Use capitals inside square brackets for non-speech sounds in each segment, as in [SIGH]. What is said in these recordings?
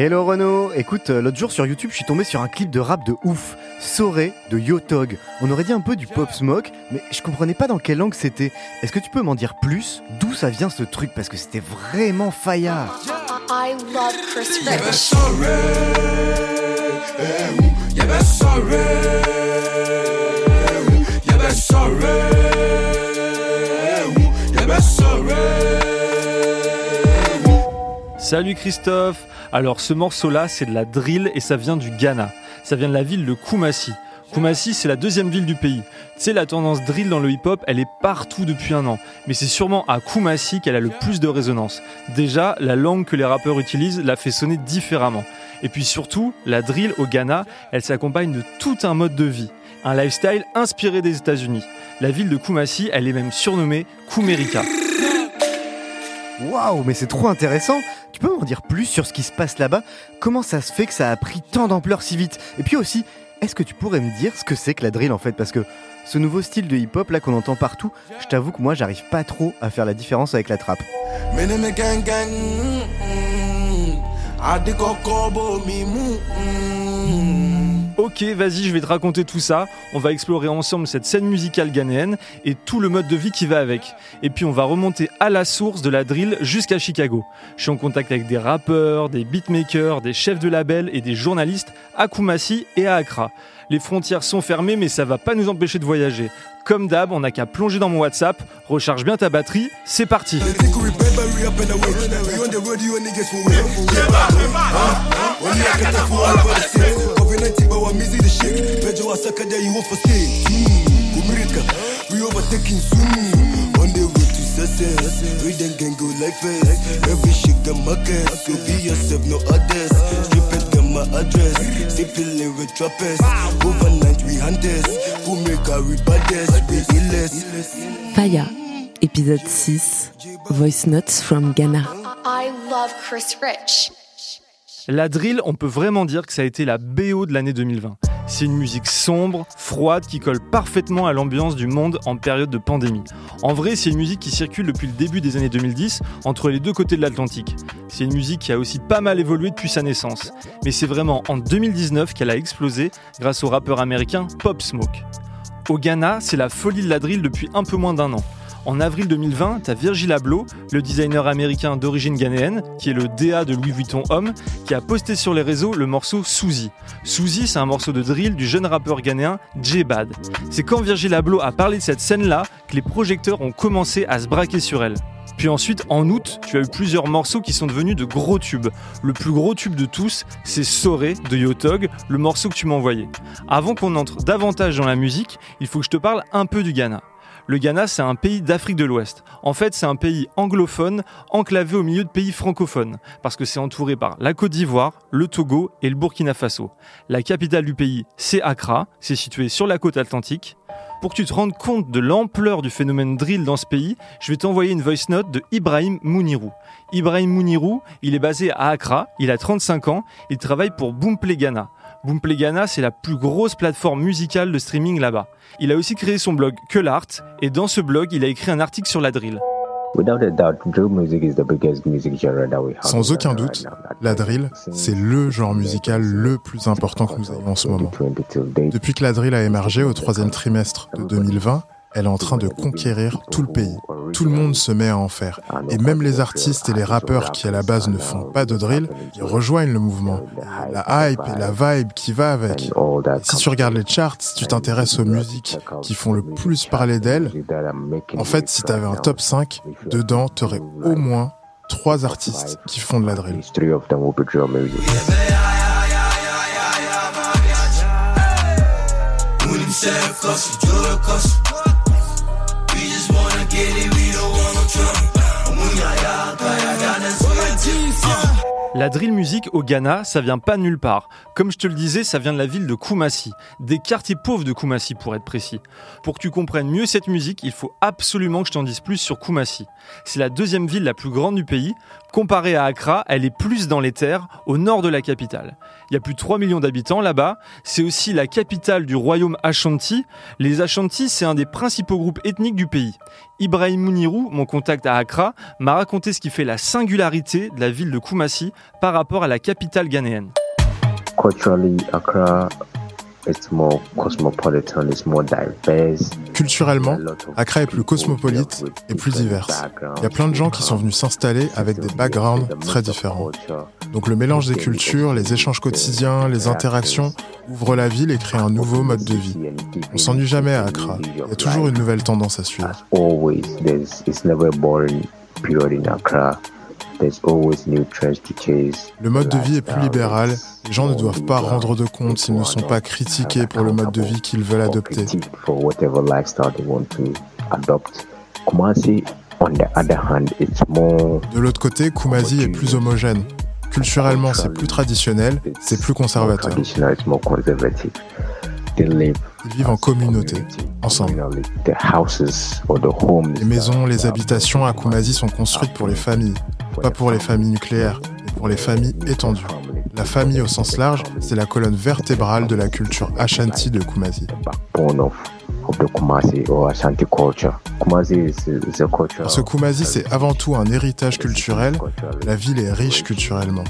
Hello Renaud, écoute, euh, l'autre jour sur YouTube, je suis tombé sur un clip de rap de ouf, Soré de Yotog. On aurait dit un peu du pop smoke, mais je comprenais pas dans quelle langue c'était. Est-ce que tu peux m'en dire plus? D'où ça vient ce truc? Parce que c'était vraiment faillard. I love Chris Rich. Salut Christophe Alors ce morceau-là, c'est de la drill et ça vient du Ghana. Ça vient de la ville de Kumasi. Kumasi, c'est la deuxième ville du pays. Tu sais, la tendance drill dans le hip-hop, elle est partout depuis un an. Mais c'est sûrement à Kumasi qu'elle a le plus de résonance. Déjà, la langue que les rappeurs utilisent la fait sonner différemment. Et puis surtout, la drill au Ghana, elle s'accompagne de tout un mode de vie. Un lifestyle inspiré des États-Unis. La ville de Kumasi, elle est même surnommée Kumerica. Waouh, mais c'est trop intéressant Tu peux m'en dire plus sur ce qui se passe là-bas? Comment ça se fait que ça a pris tant d'ampleur si vite? Et puis aussi, est-ce que tu pourrais me dire ce que c'est que la drill en fait? Parce que ce nouveau style de hip-hop là qu'on entend partout, je t'avoue que moi j'arrive pas trop à faire la différence avec la trappe. Ok, vas-y, je vais te raconter tout ça. On va explorer ensemble cette scène musicale ghanéenne et tout le mode de vie qui va avec. Et puis on va remonter à la source de la drill jusqu'à Chicago. Je suis en contact avec des rappeurs, des beatmakers, des chefs de label et des journalistes à Kumasi et à Accra. Les frontières sont fermées, mais ça va pas nous empêcher de voyager. Comme d'hab, on n'a qu'à plonger dans mon WhatsApp, recharge bien ta batterie, c'est parti. They think we bad, but we up and away. We on the road, you niggas for real. Huh? When you get the full all for the same. COVID-19, but what music the shit. Pedro Asaka, there you want for stay. Kumirika, we overtaking soon. On the road to success. We then can go like this. Every shit got market. So be yourself, no others. Strip it, got my address. Simply with trappers. Overnight, we hunters. Kumika, we baddest. We illest. Faya, épisode 6, Voice Notes from Ghana. I love Chris Rich. La drill, on peut vraiment dire que ça a été la BO de l'année 2020. C'est une musique sombre, froide, qui colle parfaitement à l'ambiance du monde en période de pandémie. En vrai, c'est une musique qui circule depuis le début des années 2010 entre les deux côtés de l'Atlantique. C'est une musique qui a aussi pas mal évolué depuis sa naissance. Mais c'est vraiment en 2019 qu'elle a explosé grâce au rappeur américain Pop Smoke. Au Ghana, c'est la folie de la drill depuis un peu moins d'un an. En avril 2020, t'as Virgil Abloh, le designer américain d'origine ghanéenne, qui est le DA de Louis Vuitton Homme, qui a posté sur les réseaux le morceau Suzy. Suzy, c'est un morceau de drill du jeune rappeur ghanéen J-Bad. C'est quand Virgil Abloh a parlé de cette scène-là que les projecteurs ont commencé à se braquer sur elle. Puis ensuite, en août, tu as eu plusieurs morceaux qui sont devenus de gros tubes. Le plus gros tube de tous, c'est Soré de Yotog, le morceau que tu m'as envoyé. Avant qu'on entre davantage dans la musique, il faut que je te parle un peu du Ghana. Le Ghana, c'est un pays d'Afrique de l'Ouest. En fait, c'est un pays anglophone, enclavé au milieu de pays francophones, parce que c'est entouré par la Côte d'Ivoire, le Togo et le Burkina Faso. La capitale du pays, c'est Accra, c'est situé sur la côte atlantique. Pour que tu te rendes compte de l'ampleur du phénomène drill dans ce pays, je vais t'envoyer une voice note de Ibrahim Mounirou. Ibrahim Mounirou, il est basé à Accra, il a 35 ans, il travaille pour Boomplay Ghana. Boomplay Ghana, c'est la plus grosse plateforme musicale de streaming là-bas. Il a aussi créé son blog Que l'Art, et dans ce blog, il a écrit un article sur la drill. Sans aucun doute, la drill, c'est le genre musical le plus important que nous ayons en ce moment. Depuis que la drill a émergé au troisième trimestre de 2020, elle est en train de conquérir tout le pays. Tout le monde se met à en faire. Et même les artistes et les rappeurs qui à la base ne font pas de drill, ils rejoignent le mouvement. La hype et la vibe qui va avec. Si tu regardes les charts, si tu t'intéresses aux musiques qui font le plus parler d'elles, en fait, si tu avais un top 5, dedans, tu aurais au moins trois artistes qui font de la drill. La drill music au Ghana, ça vient pas nulle part. Comme je te le disais, ça vient de la ville de Kumasi, des quartiers pauvres de Kumasi pour être précis. Pour que tu comprennes mieux cette musique, il faut absolument que je t'en dise plus sur Kumasi. C'est la deuxième ville la plus grande du pays. Comparée à Accra, elle est plus dans les terres, au nord de la capitale. Il y a plus de 3 millions d'habitants là-bas. C'est aussi la capitale du royaume Ashanti. Les Ashanti, c'est un des principaux groupes ethniques du pays. Ibrahim Mounirou, mon contact à Accra, m'a raconté ce qui fait la singularité de la ville de Kumasi par rapport à la capitale ghanéenne. Culturellement, Accra est plus cosmopolite et plus diverse. Il y a plein de gens qui sont venus s'installer avec des backgrounds très différents. Donc le mélange des cultures, les échanges quotidiens, les interactions ouvrent la ville et créent un nouveau mode de vie. On s'ennuie jamais à Accra. Il y a toujours une nouvelle tendance à suivre. Le mode de vie est plus libéral. Les gens ne doivent pas rendre de compte s'ils ne sont pas critiqués pour le mode de vie qu'ils veulent adopter. De l'autre côté, Kumasi est plus homogène. Culturellement, c'est plus traditionnel, c'est plus conservateur. Ils vivent en communauté, ensemble. Les maisons, les habitations à Kumasi sont construites pour les familles, pas pour les familles nucléaires, mais pour les familles étendues. La famille au sens large, c'est la colonne vertébrale de la culture Ashanti de Kumasi. Parce que Kumasi, c'est avant tout un héritage culturel, la ville est riche culturellement.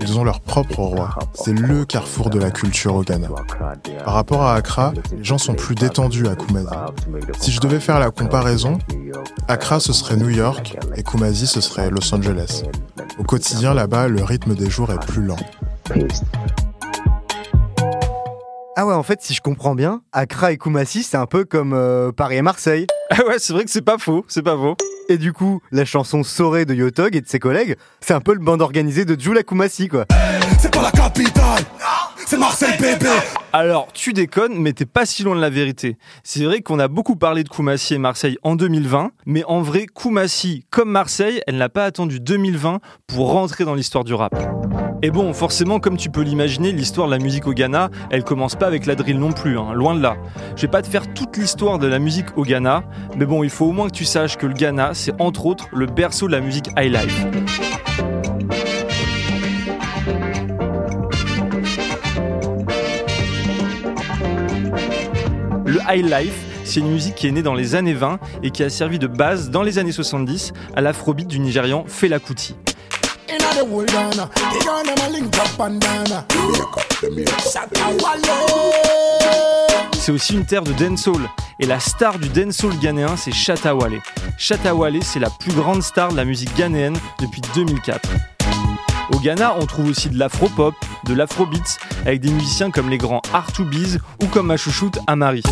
Ils ont leur propre roi. C'est le carrefour de la culture au Ghana. Par rapport à Accra, les gens sont plus détendus à Kumasi. Si je devais faire la comparaison, Accra ce serait New York et Kumasi ce serait Los Angeles. Au quotidien là-bas, le rythme des jours est plus lent. Ah ouais, en fait, si je comprends bien, Accra et Kumasi, c'est un peu comme euh, Paris et Marseille. [LAUGHS] Ah ouais, c'est vrai que c'est pas faux, c'est pas faux. Et du coup, la chanson Soré de Yotog et de ses collègues, c'est un peu le bande organisé de Jula Kumasi, quoi. C'est pas la capitale, c'est Marseille, bébé. Alors, tu déconnes, mais t'es pas si loin de la vérité. C'est vrai qu'on a beaucoup parlé de Kumasi et Marseille en 2020, mais en vrai, Kumasi, comme Marseille, elle n'a pas attendu 2020 pour rentrer dans l'histoire du rap. Et bon, forcément, comme tu peux l'imaginer, l'histoire de la musique au Ghana, elle commence pas avec la drill non plus, hein, loin de là. Je vais pas te faire toute l'histoire de la musique au Ghana, mais bon, il faut au moins que tu saches que le Ghana, c'est entre autres le berceau de la musique high life. Le high life, c'est une musique qui est née dans les années 20 et qui a servi de base dans les années 70 à l'afrobeat du Nigérian Fela Kuti. C'est aussi une terre de dancehall. Et la star du dancehall ghanéen, c'est Chatawale. Chatawale, c'est la plus grande star de la musique ghanéenne depuis 2004. Au Ghana, on trouve aussi de l'afro-pop, de l'afrobeats, avec des musiciens comme les grands R2B's ou comme ma chouchoute Amari.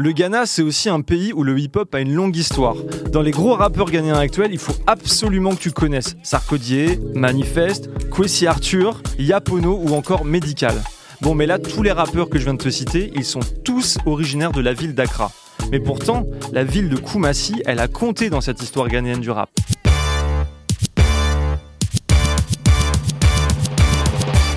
Le Ghana, c'est aussi un pays où le hip-hop a une longue histoire. Dans les gros rappeurs ghanéens actuels, il faut absolument que tu connaisses Sarkodie, Manifest, Kwesi Arthur, Yapono ou encore Medical. Bon, mais là, tous les rappeurs que je viens de te citer, ils sont tous originaires de la ville d'Accra. Mais pourtant, la ville de Kumasi, elle a compté dans cette histoire ghanéenne du rap.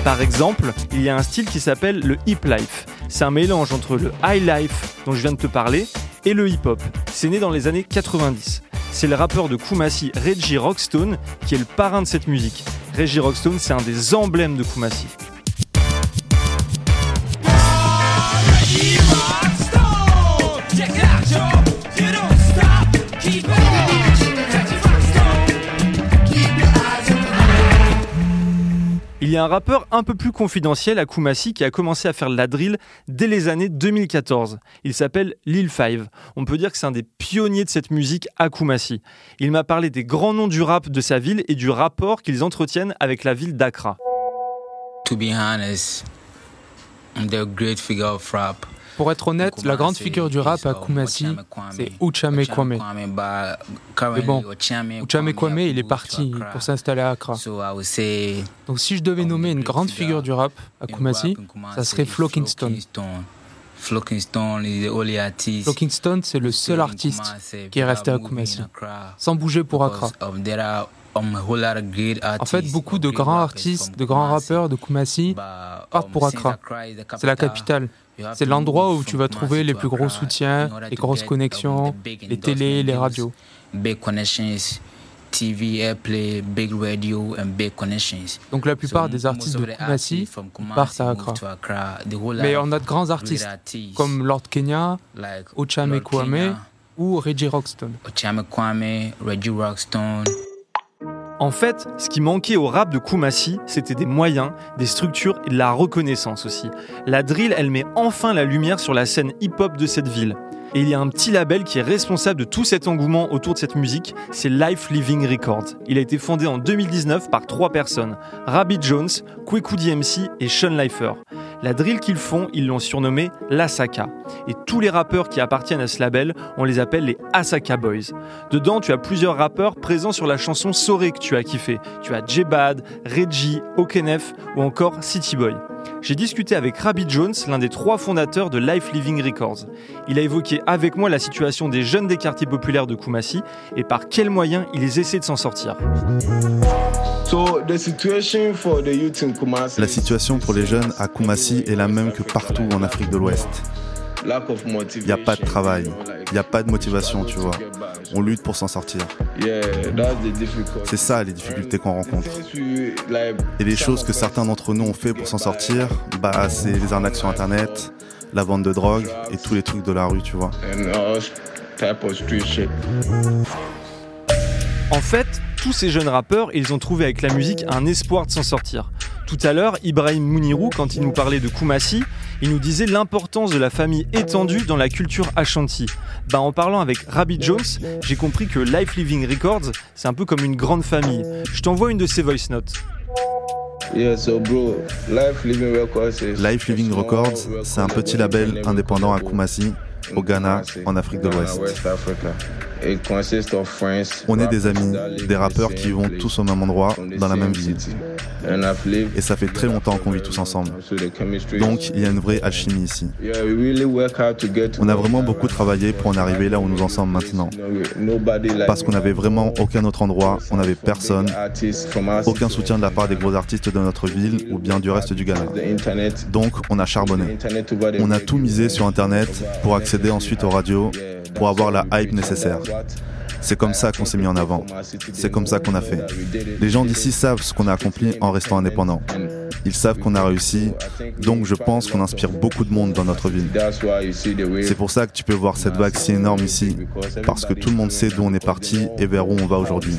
Par exemple, il y a un style qui s'appelle le hip life. C'est un mélange entre le high life dont je viens de te parler et le hip hop. C'est né dans les années 90. C'est le rappeur de Kumasi Reggie Rockstone qui est le parrain de cette musique. Reggie Rockstone, c'est un des emblèmes de Kumasi. Y a un rappeur un peu plus confidentiel à Kumasi qui a commencé à faire la drill dès les années 2014. Il s'appelle Lil Five. On peut dire que c'est un des pionniers de cette musique à Kumasi. Il m'a parlé des grands noms du rap de sa ville et du rapport qu'ils entretiennent avec la ville d'Accra. To be honest, great figure of rap. Pour être honnête, la grande figure du rap à Kumasi, c'est Uchame Kwame. Mais bon, Uchame Kwame, il est parti pour s'installer à Accra. Donc si je devais nommer une grande figure du rap à Kumasi, ça serait Flo Kingston. Flocking Stone, c'est le seul artiste qui est resté à Kumasi, sans bouger pour Accra. En fait, beaucoup de grands artistes, de grands rappeurs de Kumasi partent pour Accra. C'est la capitale. C'est l'endroit où tu vas trouver les plus gros soutiens, les grosses connexions, les télés, les radios. Donc la plupart des artistes de Kumasi partent à Accra. Mais on a de grands artistes comme Lord Kenya, Ochame Kwame ou Reggie Rockstone. En fait, ce qui manquait au rap de Kumasi, c'était des moyens, des structures et de la reconnaissance aussi. La drill, elle met enfin la lumière sur la scène hip-hop de cette ville. Et il y a un petit label qui est responsable de tout cet engouement autour de cette musique, c'est Life Living Records. Il a été fondé en 2019 par trois personnes, Rabbit Jones, Kweku DMC et Sean Lifer. La drill qu'ils font, ils l'ont surnommé l'Asaka. Et tous les rappeurs qui appartiennent à ce label, on les appelle les Asaka Boys. Dedans, tu as plusieurs rappeurs présents sur la chanson Soré que tu as kiffé. Tu as J-Bad, Reggie, Okenef ou encore City Boy j'ai discuté avec Rabbit Jones, l'un des trois fondateurs de Life Living Records. Il a évoqué avec moi la situation des jeunes des quartiers populaires de Kumasi et par quels moyens ils essaient de s'en sortir. La situation pour les jeunes à Kumasi est la même que partout en Afrique de l'Ouest. Il n'y a pas de travail, il n'y a pas de motivation, tu vois. On lutte pour s'en sortir. C'est ça les difficultés qu'on rencontre. Et les choses que certains d'entre nous ont fait pour s'en sortir, bah c'est les arnaques sur internet, la vente de drogue et tous les trucs de la rue, tu vois. En fait, tous ces jeunes rappeurs, ils ont trouvé avec la musique un espoir de s'en sortir. Tout à l'heure, Ibrahim Mounirou, quand il nous parlait de Kumasi, il nous disait l'importance de la famille étendue dans la culture Ashanti. Bah, en parlant avec Rabbit Jones, j'ai compris que Life Living Records, c'est un peu comme une grande famille. Je t'envoie une de ses voice notes. Life Living Records, c'est un petit label indépendant à Kumasi, au Ghana, en Afrique de l'Ouest. On est des amis, des rappeurs qui vont tous au même endroit, dans la même ville. Et ça fait très longtemps qu'on vit tous ensemble. Donc il y a une vraie alchimie ici. On a vraiment beaucoup travaillé pour en arriver là où nous en sommes maintenant. Parce qu'on n'avait vraiment aucun autre endroit, on n'avait personne, aucun soutien de la part des gros artistes de notre ville ou bien du reste du Ghana. Donc on a charbonné. On a tout misé sur Internet pour accéder ensuite aux radios, pour avoir la hype nécessaire. C'est comme ça qu'on s'est mis en avant. C'est comme ça qu'on a fait. Les gens d'ici savent ce qu'on a accompli en restant indépendant. Ils savent qu'on a réussi, donc je pense qu'on inspire beaucoup de monde dans notre ville. C'est pour ça que tu peux voir cette vague si énorme ici, parce que tout le monde sait d'où on est parti et vers où on va aujourd'hui.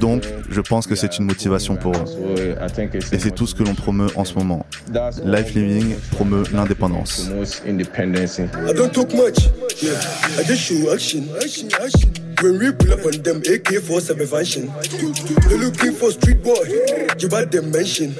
Donc, je pense que c'est une motivation pour eux. Et c'est tout ce que l'on promeut en ce moment. Life Living promeut l'indépendance. When we pull up on them, AK 47 function. They looking for street boy, you bad them mention.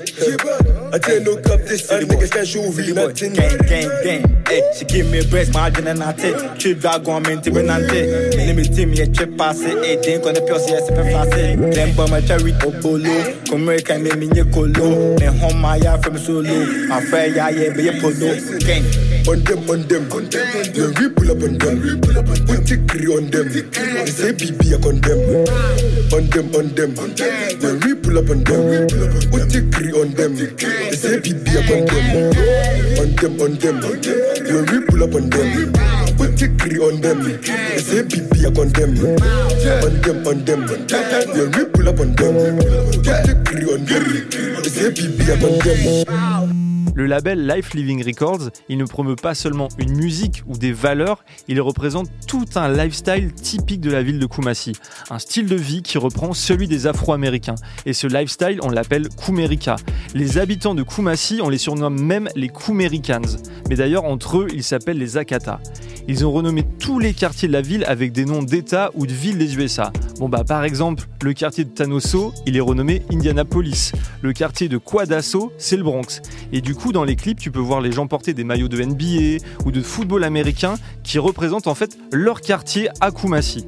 I tell no cup this city, niggas can't show really nothing. Gang, gang, gang, hey, she give me a breast margin and I take. Trip on me, tip and take. Name it team, yeah, trip pass it, hey, think on the pure, yes, if I fast it. Them bomb a cherry, obolo. Come America, me, me, ye colo. Me home, my ya from solo. I'm fair, yeah, yeah, be a polo. Gang. On them, on them, on them. When we pull up on them, we pull up on them. Put tickry on them. Say BB, I condemn. On them, on them. When we pull up on them, we pull up on them. On them. They say BB, I condemn. On them, on them. When we pull up on them, we put tickry on them. They say BB, I condemn. On them, on them. When we pull up on them, we put tickry on them. They say BB, I condemn. Le label Life Living Records, il ne promeut pas seulement une musique ou des valeurs, il représente tout un lifestyle typique de la ville de Kumasi. Un style de vie qui reprend celui des Afro-Américains. Et ce lifestyle, on l'appelle Kumerika. Les habitants de Kumasi, on les surnomme même les Kumericans. Mais d'ailleurs, entre eux, ils s'appellent les Akata. Ils ont renommé tous les quartiers de la ville avec des noms d'États ou de villes des USA. Bon bah par exemple, le quartier de Tanoso, il est renommé Indianapolis. Le quartier de Quadasso, c'est le Bronx. Et du coup, dans les clips, tu peux voir les gens porter des maillots de NBA ou de football américain qui représentent en fait leur quartier à Kumasi.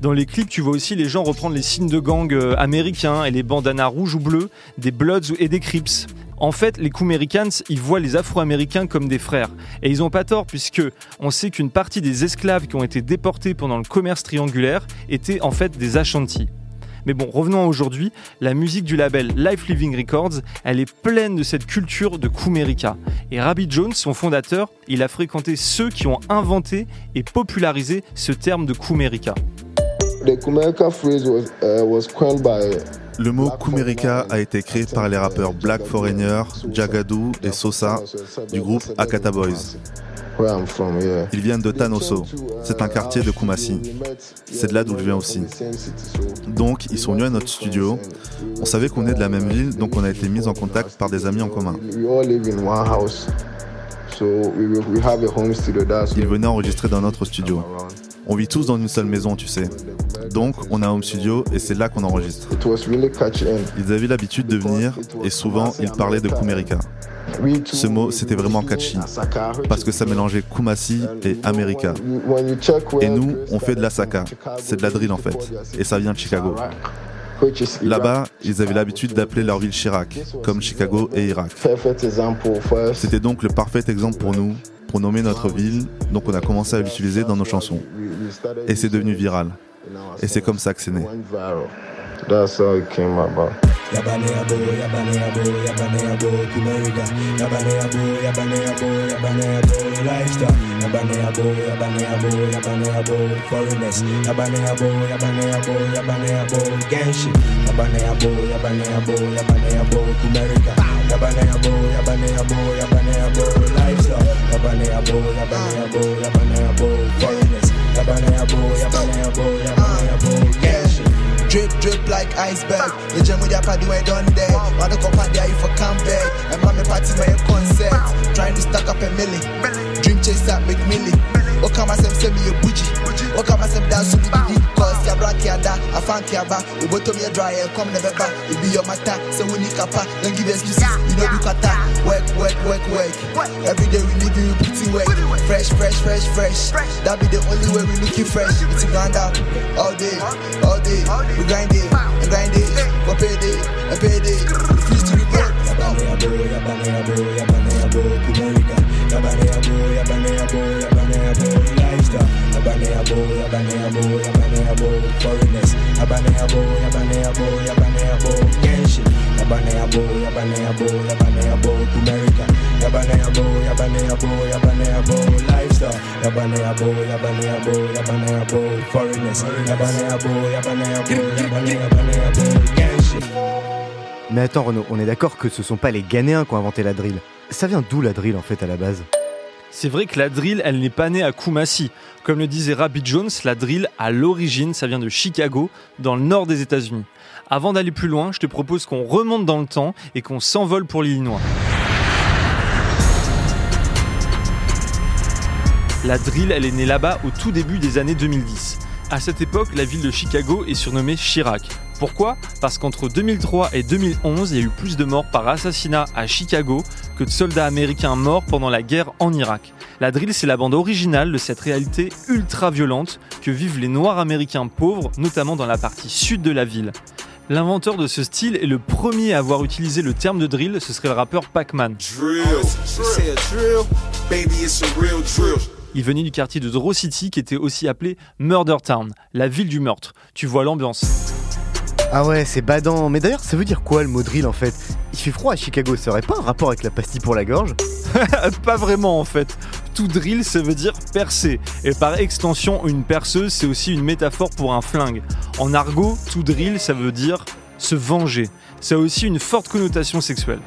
Dans les clips, tu vois aussi les gens reprendre les signes de gang euh, américains et les bandanas rouges ou bleues des Bloods et des Crips. En fait, les Kumericans, ils voient les Afro-Américains comme des frères. Et ils ont pas tort, puisque on sait qu'une partie des esclaves qui ont été déportés pendant le commerce triangulaire étaient en fait des Ashanti. Mais bon, revenons à aujourd'hui. La musique du label Life Living Records, elle est pleine de cette culture de Kumerica. Et Rabbi Jones, son fondateur, il a fréquenté ceux qui ont inventé et popularisé ce terme de Kumerica. Uh, Le mot Kumerica a été créé par les rappeurs Black Foreigner, Jagadou et Sosa du groupe Akata Boys. Ils viennent de Tanoso. C'est un quartier de Kumasi. C'est de là d'où je viens aussi. Donc, ils sont venus à notre studio. On savait qu'on est de la même ville, donc on a été mis en contact par des amis en commun. Ils venaient enregistrer dans notre studio. On vit tous dans une seule maison, tu sais. Donc, on a un home studio et c'est là qu'on enregistre. Ils avaient l'habitude de venir et souvent, ils parlaient de Kumerica. Ce mot, c'était vraiment catchy parce que ça mélangeait Kumasi et America. Et nous, on fait de la saka. C'est de la drill en fait. Et ça vient de Chicago. Là-bas, ils avaient l'habitude d'appeler leur ville Chirac, comme Chicago et Irak. C'était donc le parfait exemple pour nous, pour nommer notre ville, donc on a commencé à l'utiliser dans nos chansons. Et c'est devenu viral. Et c'est comme ça que c'est né. That's how it came about. Yabaneabo, yabaneabo, yabaneabo, Kumerida. Yabaneabo, yabaneabo, yabaneabo, lifestyle. Yabaneabo, yabaneabo, yabaneabo, foreigners. Yabaneabo, yabaneabo, yabaneabo, genshi. Yabaneabo, yabaneabo, yabaneabo, Kumerida. Yabaneabo, yabaneabo, yabaneabo, lifestyle. Yabaneabo, yabaneabo, like iceberg. The jam with your party when done there. Wanna go party if I come back. And mommy party my concert. Trying to stack up a milli. Dream chase that make milli. O oh, kama sem send me a bougie. O kama sem dance with me. Cause ya black ya da. I found ya ba. We both me a dry and come never back. It be your matter. So we need kappa. Don't give us excuses. You know you kata. Work, work, work, work. Every day we live you in work. Fresh, fresh, fresh, fresh. That be the only way we looking fresh. It's grind out all day, all day. We grind it, grind it, go pay it, I pay it. Refuse to be broke. Yabane, yabo, yabane, yabo, yabane, yabo, Kumorika. Mais attends Renaud, on est d'accord que ce sont pas les Ghanéens qui ont inventé la drill. Ça vient d'où la drill en fait à la base? C'est vrai que la drill, elle n'est pas née à Kumasi. Comme le disait Rabbi Jones, la drill, à l'origine, ça vient de Chicago, dans le nord des États-Unis. Avant d'aller plus loin, je te propose qu'on remonte dans le temps et qu'on s'envole pour l'Illinois. La drill, elle est née là-bas au tout début des années 2010. À cette époque, la ville de Chicago est surnommée Chirac. Pourquoi Parce qu'entre 2003 et 2011, il y a eu plus de morts par assassinat à Chicago que de soldats américains morts pendant la guerre en Irak. La drill, c'est la bande originale de cette réalité ultra violente que vivent les Noirs américains pauvres, notamment dans la partie sud de la ville. L'inventeur de ce style et le premier à avoir utilisé le terme de drill, ce serait le rappeur Pac-Man. Il venait du quartier de Draw City qui était aussi appelé Murder Town, la ville du meurtre. Tu vois l'ambiance. Ah ouais, c'est badant. Mais d'ailleurs, ça veut dire quoi le mot drill en fait? Il fait froid à Chicago, ça aurait pas un rapport avec la pastille pour la gorge? [LAUGHS] Pas vraiment en fait. Tout drill, ça veut dire percer. Et par extension, une perceuse, c'est aussi une métaphore pour un flingue. En argot, tout drill, ça veut dire se venger. Ça a aussi une forte connotation sexuelle.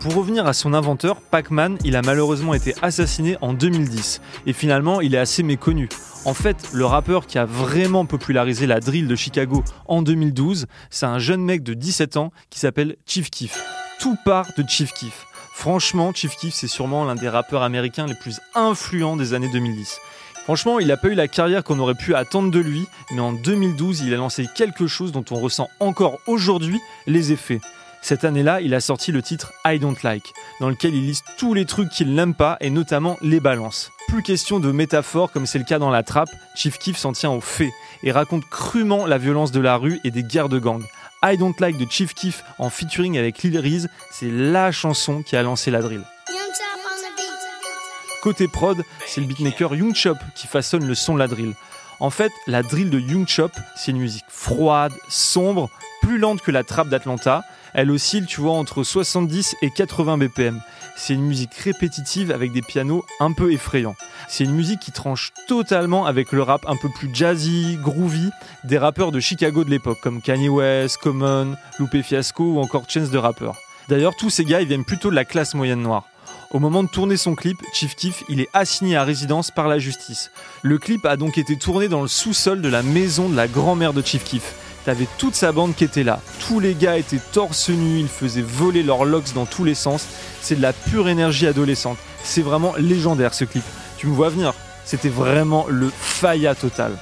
Pour revenir à son inventeur, Pac-Man, il a malheureusement été assassiné en 2010. Et finalement, il est assez méconnu. En fait, le rappeur qui a vraiment popularisé la drill de Chicago en 2012, c'est un jeune mec de 17 ans qui s'appelle Chief Keef. Tout part de Chief Keef. Franchement, Chief Keef, c'est sûrement l'un des rappeurs américains les plus influents des années 2010. Franchement, il n'a pas eu la carrière qu'on aurait pu attendre de lui, mais en 2012, il a lancé quelque chose dont on ressent encore aujourd'hui les effets. Cette année-là, il a sorti le titre I Don't Like, dans lequel il liste tous les trucs qu'il n'aime pas et notamment les balances. Plus question de métaphores comme c'est le cas dans la trappe, Chief Keef s'en tient aux faits et raconte crûment la violence de la rue et des guerres de gang. I Don't Like de Chief Keef en featuring avec Lil Reese, c'est la chanson qui a lancé la drill. Côté prod, c'est le beatmaker Young Chop qui façonne le son de la drill. En fait, la drill de Young Chop, c'est une musique froide, sombre, plus lente que la trap d'Atlanta. Elle oscille, tu vois, entre 70 et 80 BPM. C'est une musique répétitive avec des pianos un peu effrayants. C'est une musique qui tranche totalement avec le rap un peu plus jazzy, groovy des rappeurs de Chicago de l'époque, comme Kanye West, Common, Lupe Fiasco ou encore Chance de Rapper. D'ailleurs, tous ces gars, viennent plutôt de la classe moyenne noire. Au moment de tourner son clip, Chief Keef, il est assigné à résidence par la justice. Le clip a donc été tourné dans le sous-sol de la maison de la grand-mère de Chief Keef. T'avais toute sa bande qui était là. Tous les gars étaient torse nu, ils faisaient voler leurs locks dans tous les sens. C'est de la pure énergie adolescente. C'est vraiment légendaire ce clip. Tu me vois venir C'était vraiment le faya total.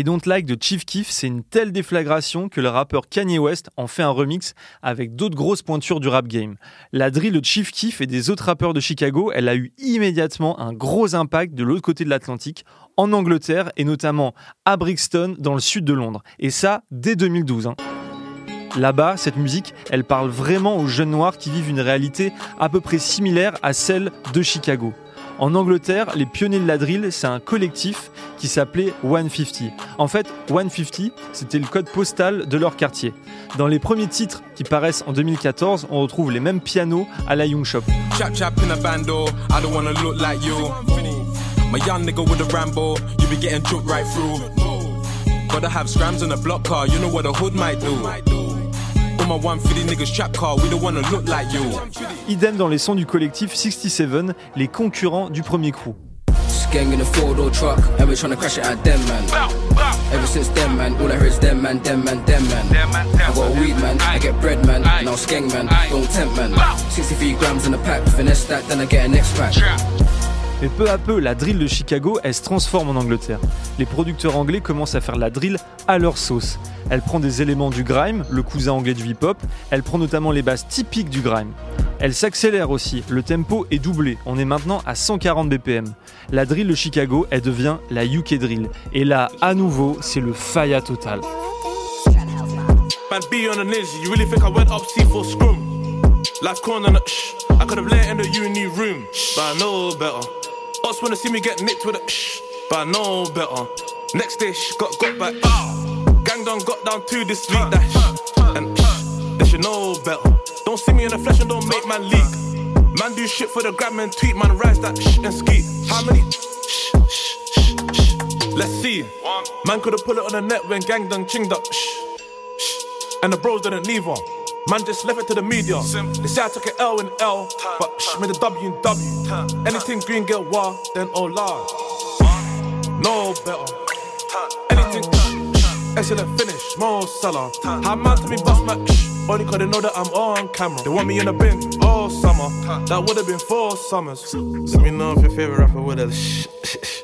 I Don't Like de Chief Keef, c'est une telle déflagration que le rappeur Kanye West en fait un remix avec d'autres grosses pointures du rap game. La drill de Chief Keef et des autres rappeurs de Chicago, elle a eu immédiatement un gros impact de l'autre côté de l'Atlantique, en Angleterre et notamment à Brixton, dans le sud de Londres. Et ça, dès 2012. Hein. Là-bas, cette musique, elle parle vraiment aux jeunes noirs qui vivent une réalité à peu près similaire à celle de Chicago. En Angleterre, les pionniers de la drill, c'est un collectif qui s'appelait 150. En fait, 150, c'était le code postal de leur quartier. Dans les premiers titres qui paraissent en 2014, on retrouve les mêmes pianos à la Young Shop. Chap chap in a bando, I don't wanna look like you. My young nigga with a Rambo, you be getting right through. Gotta have scrams in a block car, you know what a hood might do. Idem dans les sons du collectif 67, les concurrents du premier crew. Gang in a four door truck, and we're trying to crash it at them, man. Ever since them, man, all I hear is them, man, them, man, them, man. I got a weed, man, I get bread, man. Now skeng, man, don't tempt, man. 63 grams in a pack, finesse that, then I get an next pack. Mais peu à peu, la drill de Chicago, elle se transforme en Angleterre. Les producteurs anglais commencent à faire la drill à leur sauce. Elle prend des éléments du grime, le cousin anglais du hip-hop, elle prend notamment les bases typiques du grime. Elle s'accélère aussi, le tempo est doublé, on est maintenant à 140 BPM. La drill de Chicago, elle devient la UK drill. Et là, à nouveau, c'est le faya total. Us wanna see me get nicked with a shh, but I know better. Next day, shh, got got back. Ah, gang done got down to this that shh, and shh, they should know better. Don't see me in the flesh and don't make man leak. Man do shit for the gram and tweet, man rise that shh and ski. How many? Shh, shh, shh, shh. Let's see. Man could've pull it on the net when gang done chinged up. Shh. Shh. And the bros didn't neither. Man just left it to the media. They say I took an L in L, but shh, made a W in W. Anything green get war, then oh lord. No better. Anything shh, excellent finish, more seller. How man to me bust my shh, only cause they know that I'm on camera. They want me in the bin all summer. That would have been four summers. Let me know if your favorite rapper would have shh, shh, shh.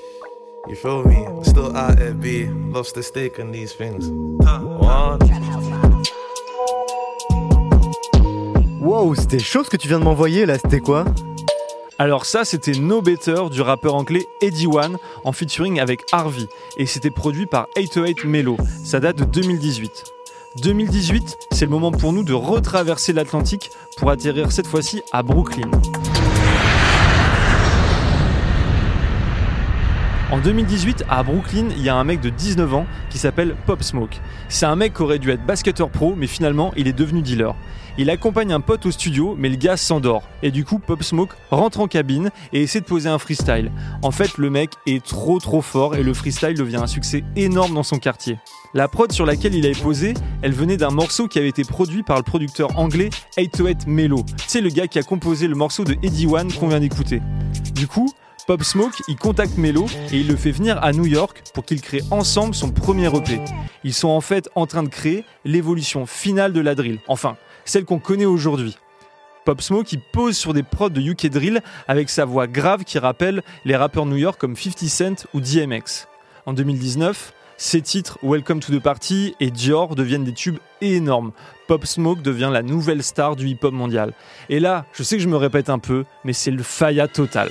You feel me? Still out at B. Lost the stake in these things. One. Wow, c'était chaud ce que tu viens de m'envoyer là, c'était quoi Alors ça, c'était No Better du rappeur anglais Eddie One en featuring avec Harvey et c'était produit par 808 Melo. Ça date de 2018. 2018, c'est le moment pour nous de retraverser l'Atlantique pour atterrir cette fois-ci à Brooklyn. En 2018, à Brooklyn, il y a un mec de 19 ans qui s'appelle Pop Smoke. C'est un mec qui aurait dû être basketteur pro, mais finalement, il est devenu dealer. Il accompagne un pote au studio, mais le gars s'endort. Et du coup, Pop Smoke rentre en cabine et essaie de poser un freestyle. En fait, le mec est trop trop fort et le freestyle devient un succès énorme dans son quartier. La prod sur laquelle il avait posé, elle venait d'un morceau qui avait été produit par le producteur anglais 808 Melo. C'est le gars qui a composé le morceau de Eddie One qu'on vient d'écouter. Du coup, Pop Smoke, il contacte Melo et il le fait venir à New York pour qu'ils créent ensemble son premier EP. Ils sont en fait en train de créer l'évolution finale de la drill, enfin, celle qu'on connaît aujourd'hui. Pop Smoke, il pose sur des prods de UK Drill avec sa voix grave qui rappelle les rappeurs New York comme 50 Cent ou DMX. En 2019, ses titres Welcome to the Party et Dior deviennent des tubes énormes. Pop Smoke devient la nouvelle star du hip-hop mondial. Et là, je sais que je me répète un peu, mais c'est le faya total.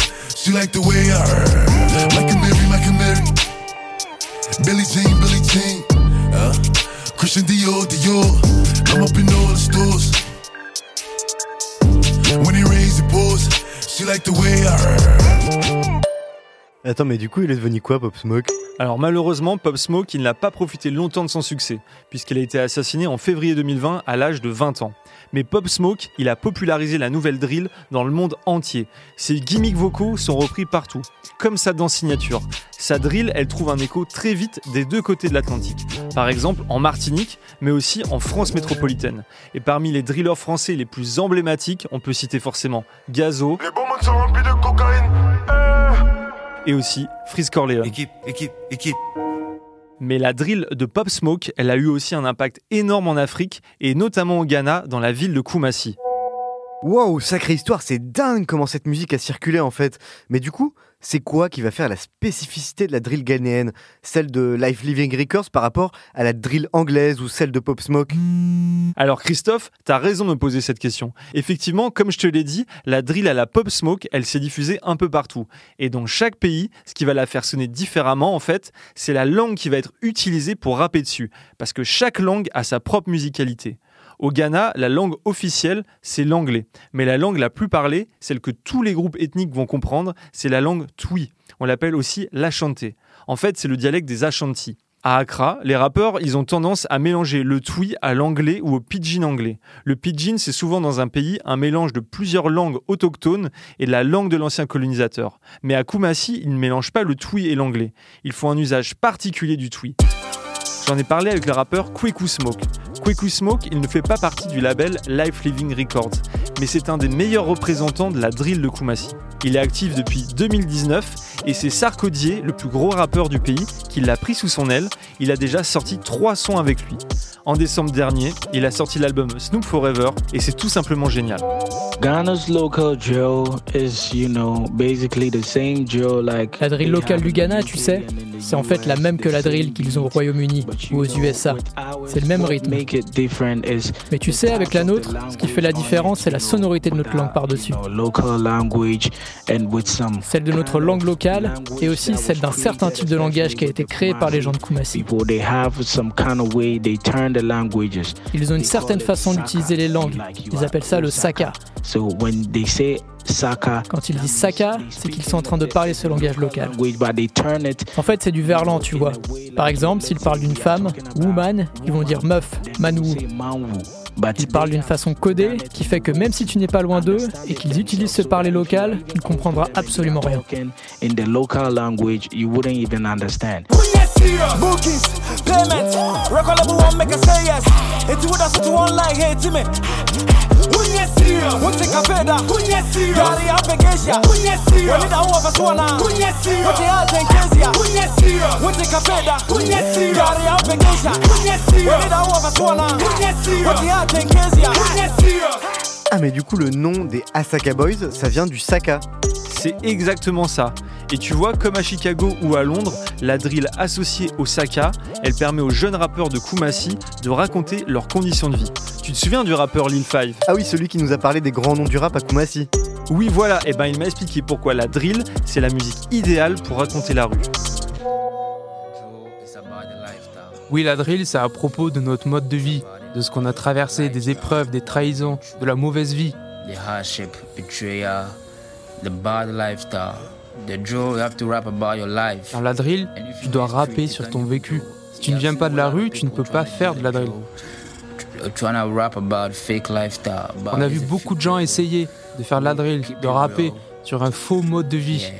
She like the way I heard. Micah Mary, Micah Mary. Billy Jean, Billy Jean. Uh, Christian Dior, Dior. I'm up in all the stores. When it rains, it pours. She like the way I heard. Attends, mais du coup, il est devenu quoi, Pop Smoke? Alors malheureusement, Pop Smoke, il n'a pas profité longtemps de son succès, puisqu'il a été assassiné en février 2020 à l'âge de 20 ans. Mais Pop Smoke, il a popularisé la nouvelle drill dans le monde entier. Ses gimmicks vocaux sont repris partout, comme sa danse signature. Sa drill, elle trouve un écho très vite des deux côtés de l'Atlantique. Par exemple en Martinique, mais aussi en France métropolitaine. Et parmi les drillers français les plus emblématiques, on peut citer forcément Gazo. Les bons sont remplis de cocaïne. Et aussi Freeze Corleone. Équipe, équipe, équipe. Mais la drill de Pop Smoke, elle a eu aussi un impact énorme en Afrique et notamment au Ghana, dans la ville de Kumasi. Wow, sacrée histoire, c'est dingue comment cette musique a circulé en fait. Mais du coup, c'est quoi qui va faire la spécificité de la drill ghanéenne? Celle de Life Living Records par rapport à la drill anglaise ou celle de Pop Smoke? Alors Christophe, t'as raison de me poser cette question. Effectivement, comme je te l'ai dit, la drill à la Pop Smoke, elle s'est diffusée un peu partout. Et dans chaque pays, ce qui va la faire sonner différemment en fait, c'est la langue qui va être utilisée pour rapper dessus. Parce que chaque langue a sa propre musicalité. Au Ghana, la langue officielle, c'est l'anglais. Mais la langue la plus parlée, celle que tous les groupes ethniques vont comprendre, c'est la langue Twi. On l'appelle aussi l'Ashanté. En fait, c'est le dialecte des Ashanti. À Accra, les rappeurs, ils ont tendance à mélanger le twi à l'anglais ou au pidgin anglais. Le pidgin, c'est souvent dans un pays un mélange de plusieurs langues autochtones et de la langue de l'ancien colonisateur. Mais à Kumasi, ils ne mélangent pas le twi et l'anglais. Ils font un usage particulier du twi. J'en ai parlé avec le rappeur Kweku Smoke. Kweku Smoke, il ne fait pas partie du label Life Living Records, mais c'est un des meilleurs représentants de la drill de Kumasi. Il est actif depuis 2019 Et c'est Sarkodier, le plus gros rappeur du pays, qui l'a pris sous son aile. Il a déjà sorti trois sons avec lui. En décembre dernier, il a sorti l'album Snoop Forever et c'est tout simplement génial. Ghana's local drill is, you know, basically the same drill like. La drill locale du Ghana, tu sais, c'est en fait la même que la drill qu'ils ont au Royaume-Uni ou aux USA. C'est le même rythme. Mais tu sais, avec la nôtre, ce qui fait la différence, c'est la sonorité de notre langue par-dessus. Celle de notre langue locale et aussi celle d'un certain type de langage qui a été créé par les gens de Kumasi. Ils ont une certaine façon d'utiliser les langues. Ils appellent ça le saka. Quand ils disent Saka, c'est qu'ils sont en train de parler ce langage local. En fait, c'est du verlan, tu vois. Par exemple, s'ils parlent d'une femme, woman, ils vont dire meuf, manou. Ils parlent d'une façon codée qui fait que même si tu n'es pas loin d'eux et qu'ils utilisent ce parler local, tu ne comprendras absolument rien. Ah mais du coup le nom des Asaka Boys, ça vient du Saka. C'est exactement ça. Et tu vois, comme à Chicago ou à Londres, la drill associée au Saka, elle permet aux jeunes rappeurs de Kumasi de raconter leurs conditions de vie. Tu te souviens du rappeur Lil Five? Ah oui, celui qui nous a parlé des grands noms du rap à Kumasi. Oui, voilà, et ben il m'a expliqué pourquoi la drill, c'est la musique idéale pour raconter la rue. Oui, la drill, c'est à propos de notre mode de vie, de ce qu'on a traversé, des épreuves, des trahisons, de la mauvaise vie. Dans la drill, tu dois rapper sur ton vécu. Si tu ne viens pas de la rue, tu ne peux pas faire de la drill. On a vu beaucoup de gens essayer de faire de la drill, de rapper sur un faux mode de vie.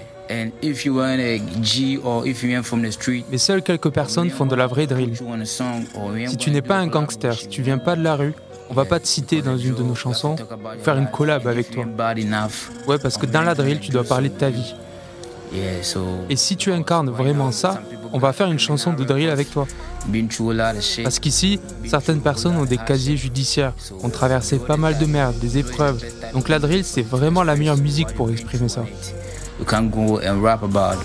Mais seules quelques personnes font de la vraie drill. Si tu n'es pas un gangster, si tu viens pas de la rue, on va pas te citer dans une de nos chansons, faire une collab avec toi. Ouais, parce que dans la drill, tu dois parler de ta vie. Et si tu incarnes vraiment ça, on va faire une chanson de drill avec toi. Parce qu'ici, certaines personnes ont des casiers judiciaires, ont traversé pas mal de merde, des épreuves. Donc la drill, c'est vraiment la meilleure musique pour exprimer ça. You can go and rap about.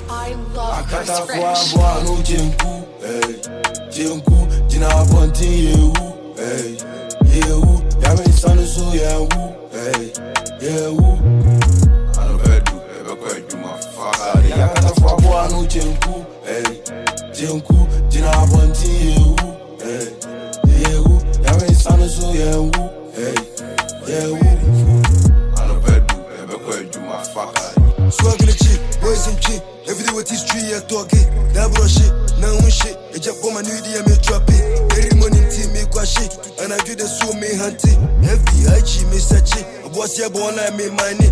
I love Chris Jinku, jina bonti yehu, hey, yehu, yame sanu so yehu, hey, yehu. I know bedu, ebe kwe do my fucker. Swag in the chip, boys in chip, every day with this tree I talk it. That bro shit, now one shit, it just for my new idea me drop it. Every money team me kwa shit, and I do the so me hunting. FBI me search it, a boss ya born I me money.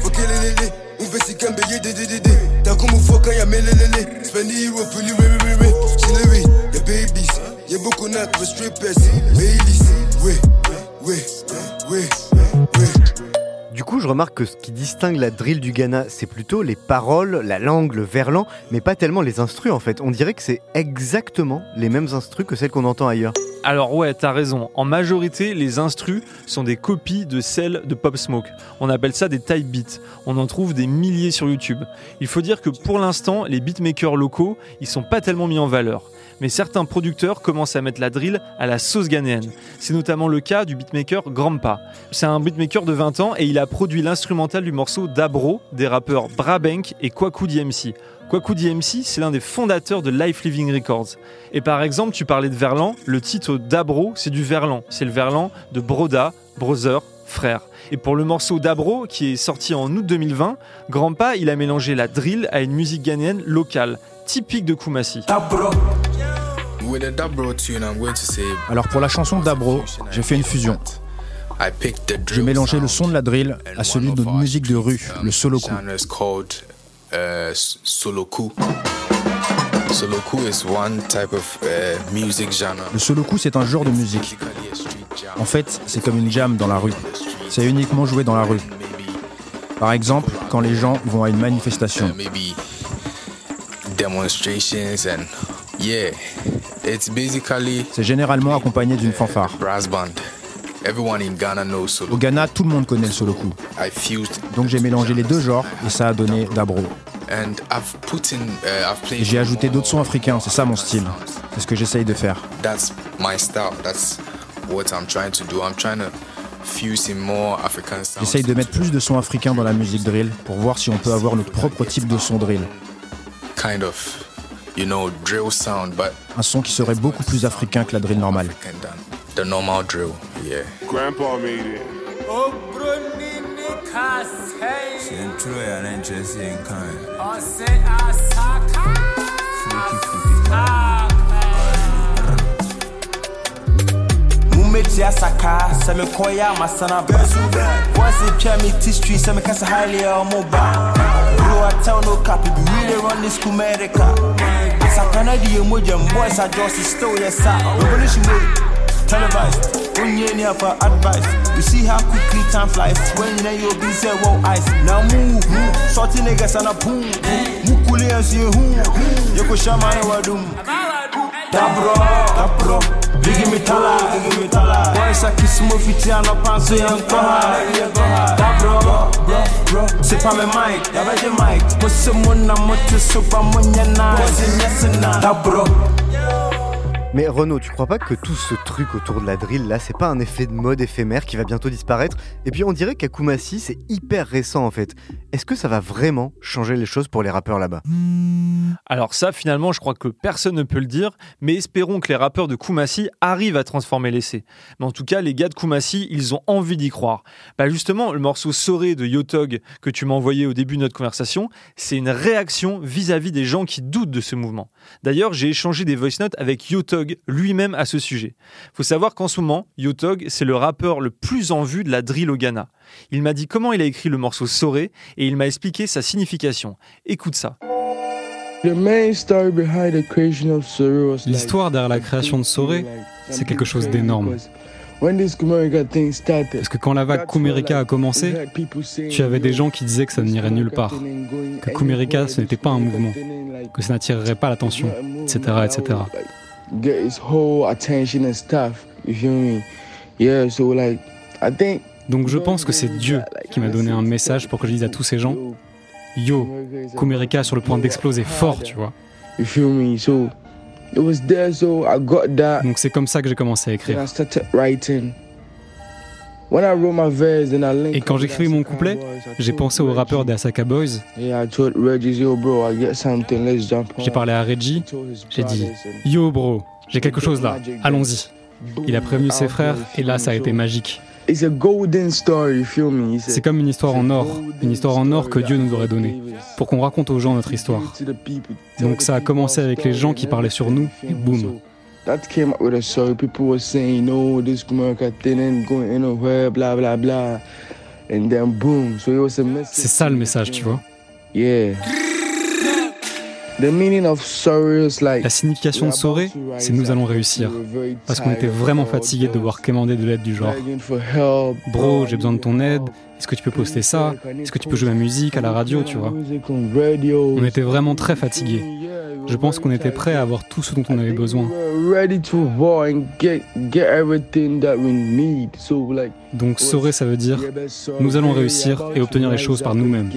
For killing it, umvesi kambe ye de de de de. Takumu foka ya melelele, spend the euro puli we we we we. Chilewe, the babies, ye buku na kwa strippers, Baileys, we, we, we, we. Du coup, je remarque que ce qui distingue la drill du Ghana, c'est plutôt les paroles, la langue, le verlan, mais pas tellement les instrus en fait. On dirait que c'est exactement les mêmes instrus que celles qu'on entend ailleurs. Alors ouais, t'as raison. En majorité, les instrus sont des copies de celles de Pop Smoke. On appelle ça des type beats. On en trouve des milliers sur YouTube. Il faut dire que pour l'instant, les beatmakers locaux, ils sont pas tellement mis en valeur. Mais certains producteurs commencent à mettre la drill à la sauce ghanéenne. C'est notamment le cas du beatmaker Grandpa. C'est un beatmaker de 20 ans et il a produit l'instrumental du morceau Dabro des rappeurs Brabank et Kwaku DMC. Kwaku DMC, c'est l'un des fondateurs de Life Living Records. Et par exemple, tu parlais de Verlan, le titre d'Abro, c'est du Verlan. C'est le Verlan de Broda, brother, frère. Et pour le morceau d'Abro, qui est sorti en août 2020, Grandpa, il a mélangé la drill à une musique ghanéenne locale, typique de Kumasi. Alors pour la chanson d'Abro, j'ai fait une fusion. J'ai mélangé le son de la drill à celui de notre musique de rue, le solo coup. Le solo coup, c'est un genre de musique. En fait, c'est comme une jam dans la rue. C'est uniquement joué dans la rue. Par exemple, quand les gens vont à une manifestation. C'est généralement accompagné d'une fanfare. Au Ghana, tout le monde connaît le solo coup. Donc j'ai mélangé les deux genres et ça a donné Dabro. Uh, j'ai ajouté d'autres sons africains, c'est ça mon style. C'est ce que j'essaye de faire. J'essaye de mettre plus de sons africains dans la musique drill pour voir si on peut avoir notre propre type de son drill. Un son qui serait beaucoup plus africain que la drill normale. meti asaka sɛ mekɔyɛ amasana ba voice twa me ti street sɛ mekasa highly a ɔmo ba bro I tell no cap if you really run this school America asakana di yɛ mogya boys are just still yɛ sa revolution way televised Onye ni for advice. You see how quickly time flies. When you know you'll be say whoa ice. Now move, move. Sorty niggas and a boom. Mukuli and see who. Yoko shamane wadum. Dabro, dabro. Biggie me tala, biggie me tala. Boys a kiss mo fiti ano panso yen koha. Dabro, bro, bro. C'est pas mes mic, y'a pas de mic. Moi c'est mon amour, tu sais pas mon yana. Dabro. Mais Renaud, tu crois pas que tout ce truc autour de la drill là, c'est pas un effet de mode éphémère qui va bientôt disparaître? Et puis on dirait qu'à Kumasi, c'est hyper récent en fait. Est-ce que ça va vraiment changer les choses pour les rappeurs là-bas? Alors ça, finalement, je crois que personne ne peut le dire, mais espérons que les rappeurs de Kumasi arrivent à transformer l'essai. Mais en tout cas, les gars de Kumasi, ils ont envie d'y croire. Bah justement, le morceau Soré de Yotog que tu m'as envoyé au début de notre conversation, c'est une réaction vis-à-vis des gens qui doutent de ce mouvement. D'ailleurs, j'ai échangé des voice notes avec Yotog lui-même à ce sujet. Faut savoir qu'en ce moment, Yotog, c'est le rappeur le plus en vue de la drill au Ghana. Il m'a dit comment il a écrit le morceau Soré et il m'a expliqué sa signification. Écoute ça. L'histoire derrière la création de Soré, c'est quelque chose d'énorme. Parce que quand la vague Kumerika a commencé, tu avais des gens qui disaient que ça n'irait nulle part, que Kumerika ce n'était pas un mouvement, que ça n'attirerait pas l'attention, etc., etc get his whole attention and stuff. You feel me? Yeah, so like, I think. Donc je pense que c'est Dieu qui m'a donné un message pour que je dise à tous ces gens Yo, Kumerika sur le point d'exploser fort, tu vois. You feel me? So it was there, so I got that. Donc c'est comme ça que j'ai commencé à écrire. Et quand j'écrivais mon couplet, j'ai pensé au rappeur des Asaka Boys. J'ai parlé à Reggie, j'ai dit Yo bro, j'ai quelque chose là, allons-y. Il a prévenu ses frères et là ça a été magique. C'est comme une histoire en or, une histoire en or que Dieu nous aurait donnée, pour qu'on raconte aux gens notre histoire. Donc ça a commencé avec les gens qui parlaient sur nous, et boum, that came up with a story. People were saying, no, this America didn't go anywhere, blah, blah, blah. And then boom. So it was a message. C'est ça le message, tu vois. Yeah. La signification de Soré, c'est nous allons réussir. Parce qu'on était vraiment fatigués de devoir commander de l'aide du genre. Bro, j'ai besoin de ton aide. Est-ce que tu peux poster ça? Est-ce que tu peux jouer ma musique à la radio, tu vois? On était vraiment très fatigués. Je pense qu'on était prêts à avoir tout ce dont on avait besoin. Donc Soré, ça veut dire nous allons réussir et obtenir les choses par nous-mêmes.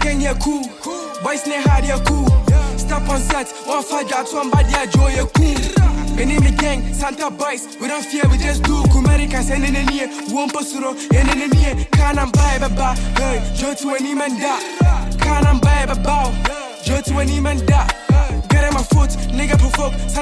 I love Chris Rich. Ice on my gang, yeah, cool. Boys, near hard, yeah, cool. Step on set, one fight, got one body, yeah, joy, yeah, cool. Enemy gang, Santa boys, we don't fear, we just do. Kumarika, send in the near, one posuro, and in the near. Can I'm by, baba, hey, Joe to any man da. Can I'm by, baba, Joe to any man da.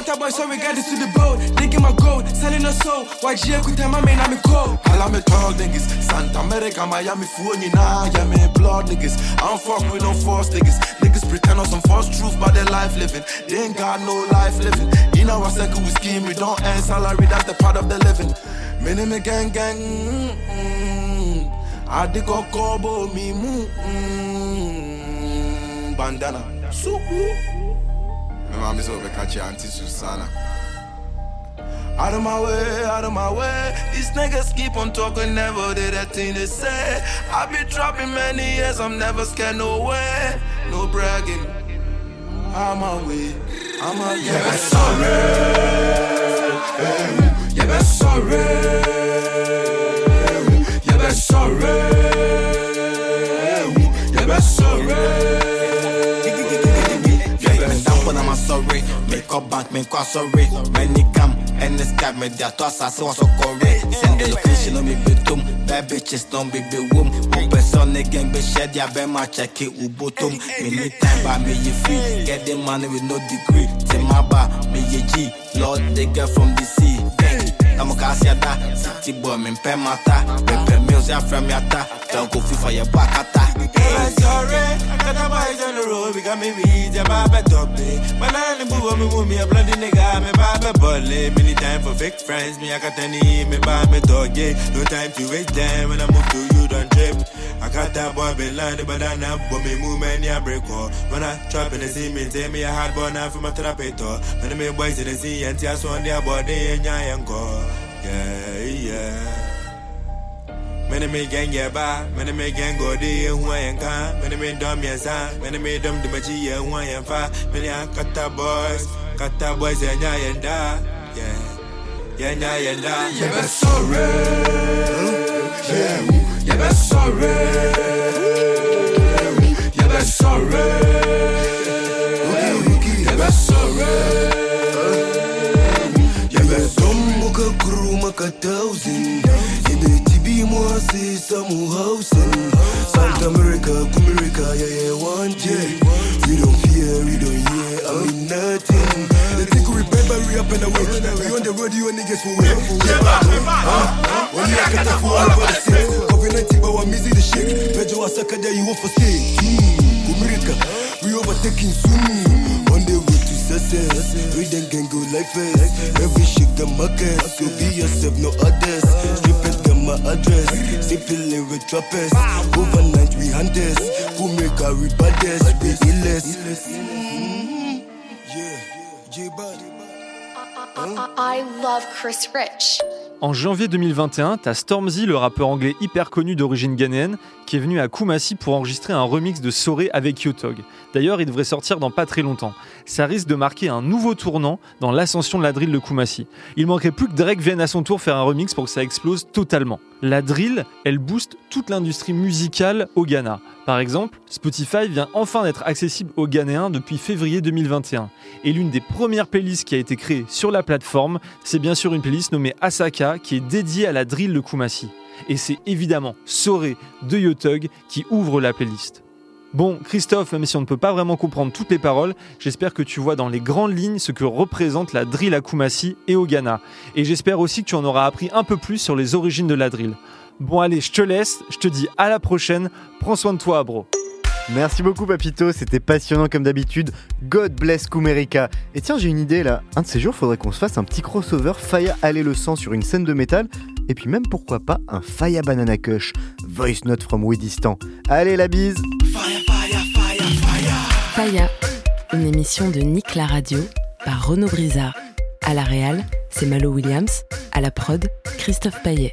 Provoke. Santa boy, so we got this to the boat. Digging my gold, selling a soul. Why Gia could tell my man I'm a cold. All me tall niggas. Santa America, Miami, phone you now. Yeah, me blood niggas. I don't fuck with no false niggas. Niggas pretend on some false truth about their life living. They ain't got no life living. You know, I said we scheme, we don't earn salary, that's the part of the living. Minimum gang gang. Mm-hmm. a kobo mi mu mm, bandana. Suku. Mama mi so be catch Auntie Susanna. Out of my way, out of my way. These niggas keep on talking, never did that thing they say. I've been dropping many years, I'm never scared, no way. No bragging. I'm my way, I'm my yeah, yeah, sorry. Yeah, yeah, sorry. Yeah, yeah, sorry. Sorry. Make up bank, make up sorry. Many and this guy made their thoughts. I saw so correct. Send the location on me, bitum. Bad bitches don't be be womb. One person again, be shed. Ya be my check it, ubotum. Many time by me, you free. Get the money with no degree. Bar, me ye G. Lord, they get from the sea. Bang. I'm a Cassiada, City boy, me pay mata. Pepe meals, ya from yata. Don't go FIFA, ya bakata. I'm sorry, I got a boys on the road, we got me weed, ya baba dope. My nanny boo, me move me a bloody nigga, me baba bully. Many time for fake friends, me I got any, me buy me dog, yeah. No time to waste time when I move to you, don't trip. I got that boy be lying, but I know, but me move man, yeah, break all. When I trap in the sea, me take me a hard boy now for my therapy. When me boys in the sea, and tears on their body, and yeah, and go. Yeah, yeah. Many me gang yeah ba, many me gang go di who I am can, many me dumb yes many me dumb the machi yeah who I am fa, many a kata boys, kata boys yeah nya yeah da, yeah, yeah nya yeah da. Yeah, be sorry, yeah, yeah be sorry, yeah be sorry, yeah be sorry, yeah be dumb muka crew muka thousand. Moi c'est Samu Hausen South America, America, yeah, yeah, one day We don't fear, we don't hear, I mean nothing. They think we remember, we up in the way We on the road, you niggas for real When you get the fool over the set COVID-19, but I'm easy to shake you hmm, America, we overtaking soon On the road to success We then can go like fast Every shake the market So be yourself, no others Strip it my address. Sipping with trappers. Overnight we hunters. We illest. Yeah, J-Bud. I love Chris Rich. En janvier 2021, t'as Stormzy, le rappeur anglais hyper connu d'origine ghanéenne, qui est venu à Kumasi pour enregistrer un remix de Soré avec Yotog. D'ailleurs, il devrait sortir dans pas très longtemps. Ça risque de marquer un nouveau tournant dans l'ascension de la drill de Kumasi. Il manquerait plus que Drake vienne à son tour faire un remix pour que ça explose totalement. La drill, elle booste toute l'industrie musicale au Ghana. Par exemple, Spotify vient enfin d'être accessible aux Ghanéens depuis février 2021. Et l'une des premières playlists qui a été créée sur la plateforme, c'est bien sûr une playlist nommée Asaka qui est dédiée à la drill de Kumasi. Et c'est évidemment Soré de Yotug qui ouvre la playlist. Bon, Christophe, même si on ne peut pas vraiment comprendre toutes les paroles, j'espère que tu vois dans les grandes lignes ce que représente la drill à Kumasi et au Ghana. Et j'espère aussi que tu en auras appris un peu plus sur les origines de la drill. Bon allez, je te laisse, je te dis à la prochaine, prends soin de toi bro. Merci beaucoup Papito, c'était passionnant comme d'habitude. God bless Kumerica. Et tiens, j'ai une idée là. Un de ces jours, faudrait qu'on se fasse un petit crossover Faya aller le sang sur une scène de métal. Et puis même pourquoi pas un Faya Banana Kush. Voice note from Distant. Allez la bise Faya, Faya, Faya, Faya. Faya, une émission de Nick la radio par Renaud Brizard. À la réal, c'est Malo Williams. À la prod, Christophe Paillet.